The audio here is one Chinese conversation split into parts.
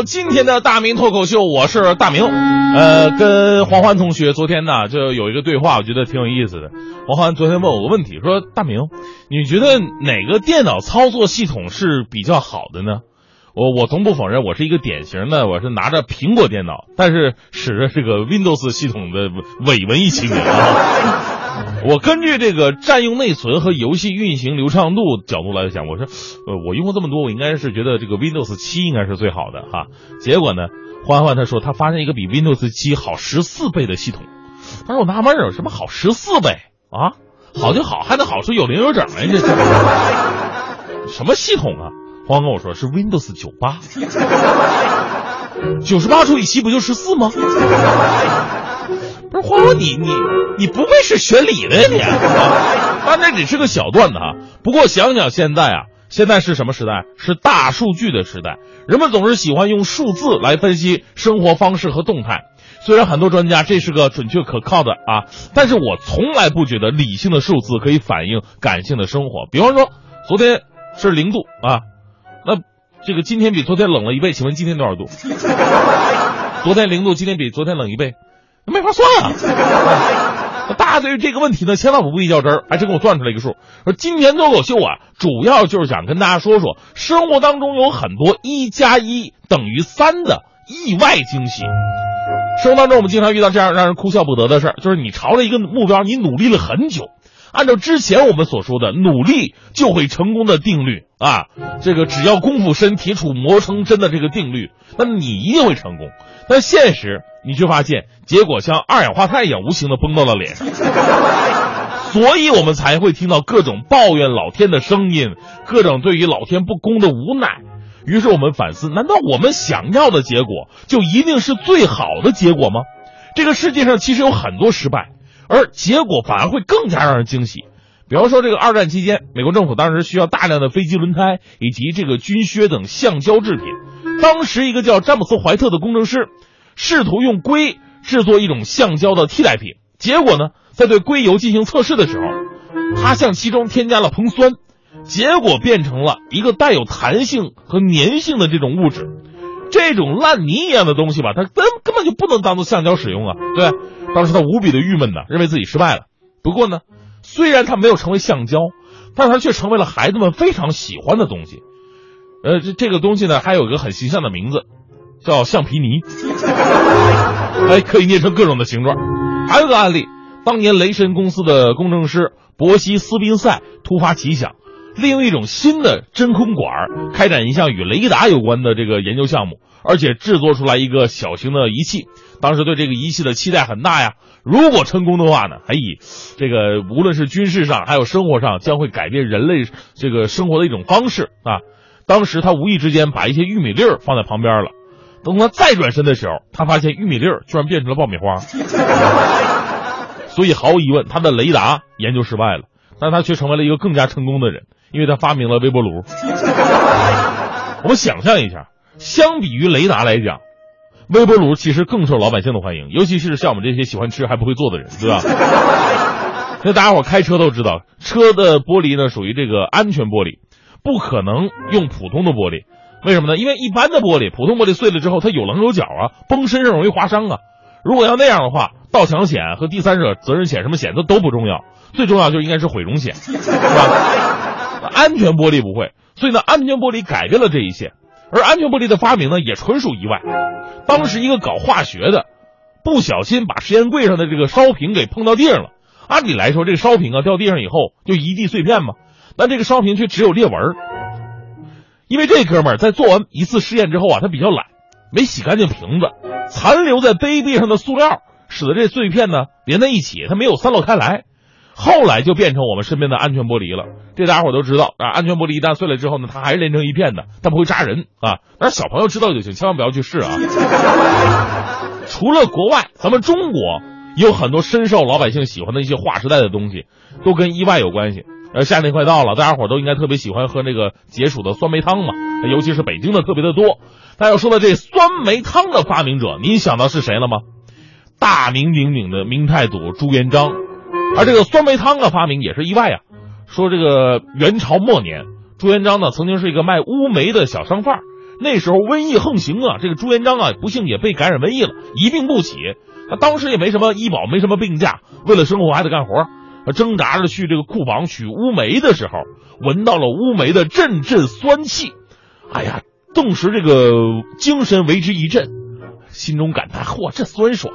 到今天的大明脱口秀，我是大明。呃，跟黄欢同学昨天呢就有一个对话，我觉得挺有意思的。黄欢昨天问我个问题，说大明，你觉得哪个电脑操作系统是比较好的呢？我我从不否认，我是一个典型的，我是拿着苹果电脑，但是使着这个 Windows 系统的伪文艺青年啊。我根据这个占用内存和游戏运行流畅度角度来讲，我说，呃，我用过这么多，我应该是觉得这个 Windows 七应该是最好的哈。结果呢，欢欢他说他发现一个比 Windows 七好十四倍的系统，他说我纳闷儿，什么好十四倍啊？好就好，还能好出有零有整来，这 什么系统啊？欢跟我说是 Windows 九八，九十八除以七不就十四吗？不是欢欢，你你你不会是学理的呀你？当然只是个小段子啊。不过想想现在啊，现在是什么时代？是大数据的时代。人们总是喜欢用数字来分析生活方式和动态。虽然很多专家这是个准确可靠的啊，但是我从来不觉得理性的数字可以反映感性的生活。比方说，昨天是零度啊，那这个今天比昨天冷了一倍，请问今天多少度？昨天零度，今天比昨天冷一倍。没法算啊！大家对于这个问题呢，千万不必较真儿，还真给我算出来一个数。说今年脱口秀啊，主要就是想跟大家说说，生活当中有很多一加一等于三的意外惊喜。生活当中，我们经常遇到这样让人哭笑不得的事儿，就是你朝着一个目标，你努力了很久，按照之前我们所说的努力就会成功的定律啊，这个只要功夫深，铁杵磨成针的这个定律，那你一定会成功。但现实。你却发现，结果像二氧化碳一样无情的崩到了脸上，所以我们才会听到各种抱怨老天的声音，各种对于老天不公的无奈。于是我们反思：难道我们想要的结果就一定是最好的结果吗？这个世界上其实有很多失败，而结果反而会更加让人惊喜。比方说，这个二战期间，美国政府当时需要大量的飞机轮胎以及这个军靴等橡胶制品，当时一个叫詹姆斯·怀特的工程师。试图用硅制作一种橡胶的替代品，结果呢，在对硅油进行测试的时候，他向其中添加了硼酸，结果变成了一个带有弹性和粘性的这种物质。这种烂泥一样的东西吧，它根根本就不能当做橡胶使用啊！对，当时他无比的郁闷呐，认为自己失败了。不过呢，虽然他没有成为橡胶，但他却成为了孩子们非常喜欢的东西。呃，这这个东西呢，还有个很形象的名字。叫橡皮泥，哎，可以捏成各种的形状。还有个案例，当年雷神公司的工程师伯西斯宾塞突发奇想，利用一种新的真空管开展一项与雷达有关的这个研究项目，而且制作出来一个小型的仪器。当时对这个仪器的期待很大呀。如果成功的话呢，还以这个无论是军事上还有生活上，将会改变人类这个生活的一种方式啊。当时他无意之间把一些玉米粒儿放在旁边了。等他再转身的时候，他发现玉米粒儿居然变成了爆米花，所以毫无疑问，他的雷达研究失败了，但他却成为了一个更加成功的人，因为他发明了微波炉。我们想象一下，相比于雷达来讲，微波炉其实更受老百姓的欢迎，尤其是像我们这些喜欢吃还不会做的人，对吧？那大家伙开车都知道，车的玻璃呢属于这个安全玻璃，不可能用普通的玻璃。为什么呢？因为一般的玻璃，普通玻璃碎了之后，它有棱有角啊，崩身上容易划伤啊。如果要那样的话，盗抢险和第三者责任险什么险都都不重要，最重要就应该是毁容险，是吧？安全玻璃不会，所以呢，安全玻璃改变了这一切。而安全玻璃的发明呢，也纯属意外。当时一个搞化学的，不小心把实验柜上的这个烧瓶给碰到地上了。按理来说，这个烧瓶啊掉地上以后就一地碎片嘛，但这个烧瓶却只有裂纹。因为这哥们在做完一次试验之后啊，他比较懒，没洗干净瓶子，残留在杯壁上的塑料使得这碎片呢连在一起，它没有散落开来，后来就变成我们身边的安全玻璃了。这大家伙都知道啊，安全玻璃一旦碎了之后呢，它还是连成一片的，它不会扎人啊。但是小朋友知道就行，千万不要去试啊。除了国外，咱们中国有很多深受老百姓喜欢的一些划时代的东西，都跟意外有关系。呃，夏天快到了，大家伙都应该特别喜欢喝那个解暑的酸梅汤嘛，尤其是北京的特别的多。但要说到这酸梅汤的发明者，您想到是谁了吗？大名鼎鼎的明太祖朱元璋。而这个酸梅汤的发明也是意外啊。说这个元朝末年，朱元璋呢曾经是一个卖乌梅的小商贩，那时候瘟疫横行啊，这个朱元璋啊不幸也被感染瘟疫了，一病不起。他当时也没什么医保，没什么病假，为了生活还得干活。挣扎着去这个库房取乌梅的时候，闻到了乌梅的阵阵酸气，哎呀，顿时这个精神为之一振，心中感叹：嚯，这酸爽！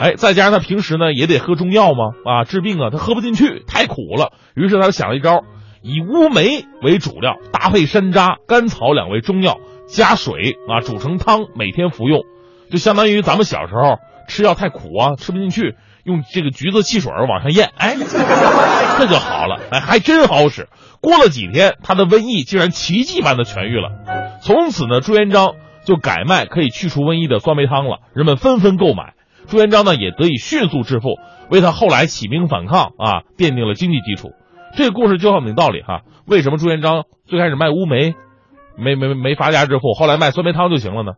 哎，再加上他平时呢也得喝中药嘛，啊，治病啊，他喝不进去，太苦了。于是他就想了一招，以乌梅为主料，搭配山楂、甘草两味中药，加水啊煮成汤，每天服用，就相当于咱们小时候吃药太苦啊，吃不进去。用这个橘子汽水往上咽，哎，这就好了，哎，还真好使。过了几天，他的瘟疫竟然奇迹般的痊愈了。从此呢，朱元璋就改卖可以去除瘟疫的酸梅汤了，人们纷纷购买。朱元璋呢也得以迅速致富，为他后来起兵反抗啊奠定了经济基础。这个故事就很有道理哈。为什么朱元璋最开始卖乌梅，没没没发家致富，后来卖酸梅汤就行了呢？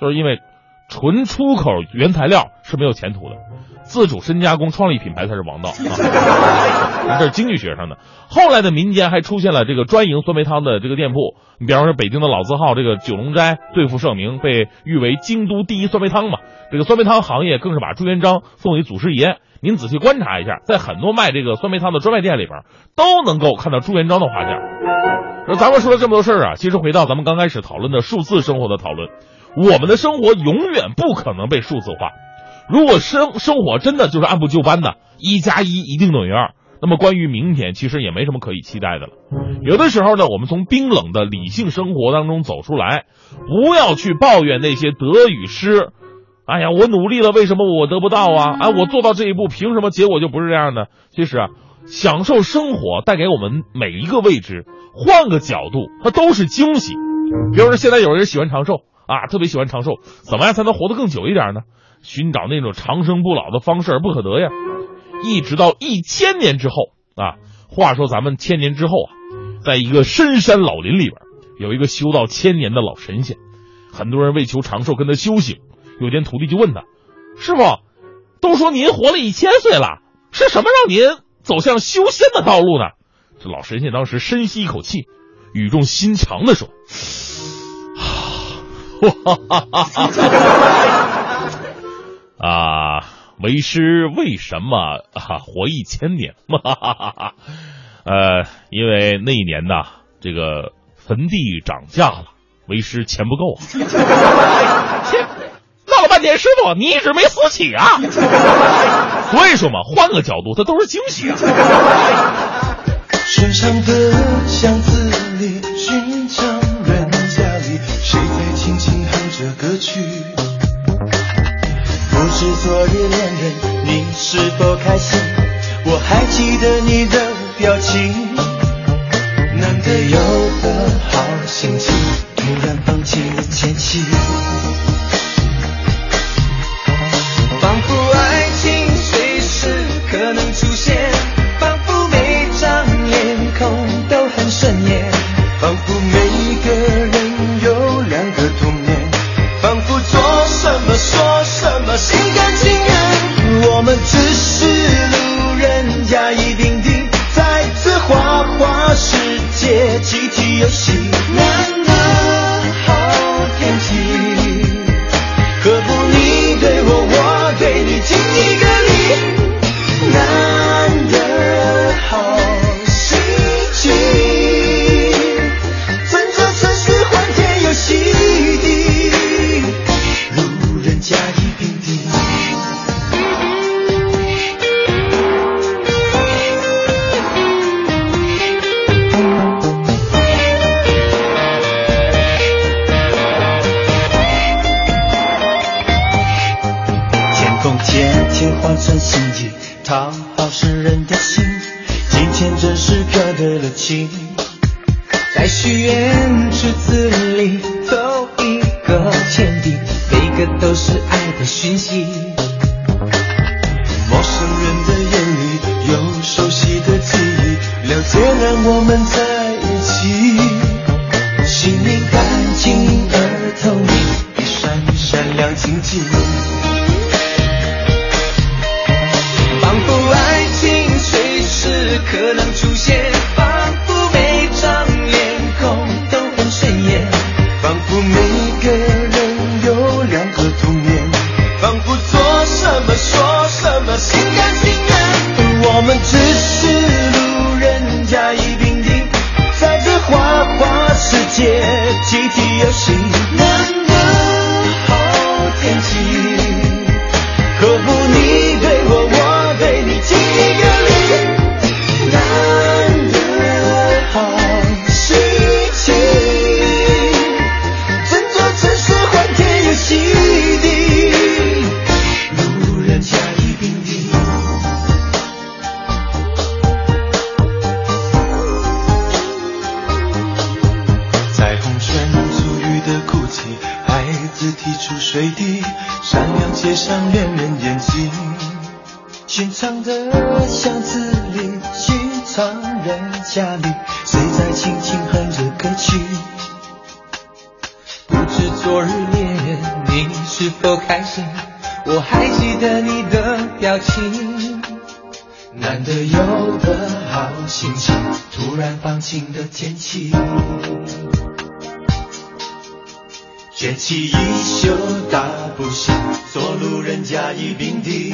就是因为纯出口原材料是没有前途的。自主深加工创立品牌才是王道啊！这是经济学上的。后来的民间还出现了这个专营酸梅汤的这个店铺，你比方说北京的老字号这个九龙斋，最负盛名，被誉为京都第一酸梅汤嘛。这个酸梅汤行业更是把朱元璋奉为祖师爷。您仔细观察一下，在很多卖这个酸梅汤的专卖店里边，都能够看到朱元璋的画像。那咱们说了这么多事儿啊，其实回到咱们刚开始讨论的数字生活的讨论，我们的生活永远不可能被数字化。如果生生活真的就是按部就班的，一加一一定等于二，那么关于明天其实也没什么可以期待的了。有的时候呢，我们从冰冷的理性生活当中走出来，不要去抱怨那些得与失。哎呀，我努力了，为什么我得不到啊？哎，我做到这一步，凭什么结果就不是这样的？其实啊，享受生活带给我们每一个未知，换个角度，它都是惊喜。比如说，现在有人喜欢长寿啊，特别喜欢长寿，怎么样才能活得更久一点呢？寻找那种长生不老的方式而不可得呀，一直到一千年之后啊。话说咱们千年之后啊，在一个深山老林里边，有一个修道千年的老神仙，很多人为求长寿跟他修行。有天徒弟就问他：“师傅，都说您活了一千岁了，是什么让您走向修仙的道路呢？”这老神仙当时深吸一口气，语重心长的说：“。”哇哈哈啊，为师为什么啊活一千年？呃，因为那一年呐，这个坟地涨价了，为师钱不够啊。闹了半天，师傅你一直没死起啊？所以说嘛，换个角度，它都是惊喜啊。身上的箱子里，寻找，谁在轻轻哼着歌曲？不知昨日恋人，你是否开心？我还记得你的表情。难得有个好心情，突然放弃了前妻。花针心机讨好世人的心，金钱真是可得了情。在许愿池子里投一个钱币，每个都是爱的讯息。陌生人的眼里有熟悉的记忆，了解让我们在。孩子踢出水滴，闪亮街上恋人眼睛。寻常的巷子里，寻常人家里，谁在轻轻哼着歌曲？不知昨日恋人你是否开心？我还记得你的表情。难得有个好心情，突然放晴的天气。卷起衣袖大步行，做路人甲乙丙丁。